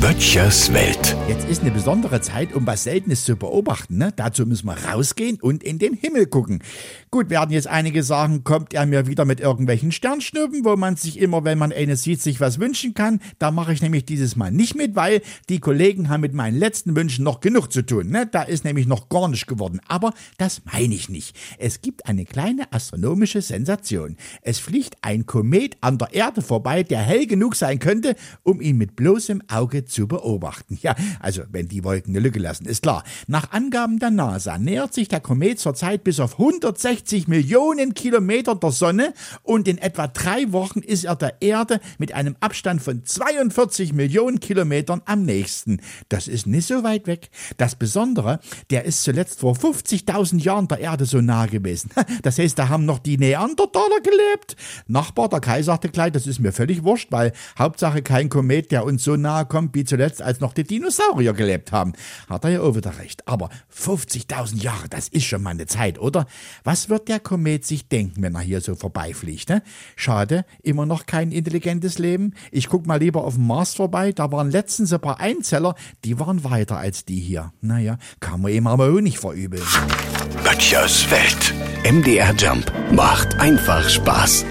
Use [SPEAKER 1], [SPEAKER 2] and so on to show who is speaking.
[SPEAKER 1] Böttchers Welt.
[SPEAKER 2] Jetzt ist eine besondere Zeit, um was Seltenes zu beobachten. Ne? Dazu müssen wir rausgehen und in den Himmel gucken. Gut, werden jetzt einige sagen, kommt er mir wieder mit irgendwelchen Sternschnuppen, wo man sich immer, wenn man eine sieht, sich was wünschen kann. Da mache ich nämlich dieses Mal nicht mit, weil die Kollegen haben mit meinen letzten Wünschen noch genug zu tun. Ne? Da ist nämlich noch gar nicht geworden. Aber das meine ich nicht. Es gibt eine kleine astronomische Sensation. Es fliegt ein Komet an der Erde vorbei, der hell genug sein könnte, um ihn mit bloßem Auge zu beobachten. Ja, also wenn die Wolken eine Lücke lassen, ist klar. Nach Angaben der NASA nähert sich der Komet zurzeit bis auf 160 Millionen Kilometer der Sonne und in etwa drei Wochen ist er der Erde mit einem Abstand von 42 Millionen Kilometern am nächsten. Das ist nicht so weit weg. Das Besondere, der ist zuletzt vor 50.000 Jahren der Erde so nah gewesen. Das heißt, da haben noch die Neandertaler gelebt. Nachbar, der Kai, sagte gleich, das ist mir völlig wurscht, weil Hauptsache kein Komet, der uns so nahe kommt wie zuletzt, als noch die Dinosaurier gelebt haben. Hat er ja auch wieder recht. Aber 50.000 Jahre, das ist schon mal eine Zeit, oder? Was wird der Komet sich denken, wenn er hier so vorbeifliegt? Ne? Schade, immer noch kein intelligentes Leben. Ich guck mal lieber auf dem Mars vorbei. Da waren letztens ein paar Einzeller, die waren weiter als die hier. Naja, kann man ihm aber auch nicht verübeln.
[SPEAKER 1] Böttchers Welt. MDR Jump macht einfach Spaß.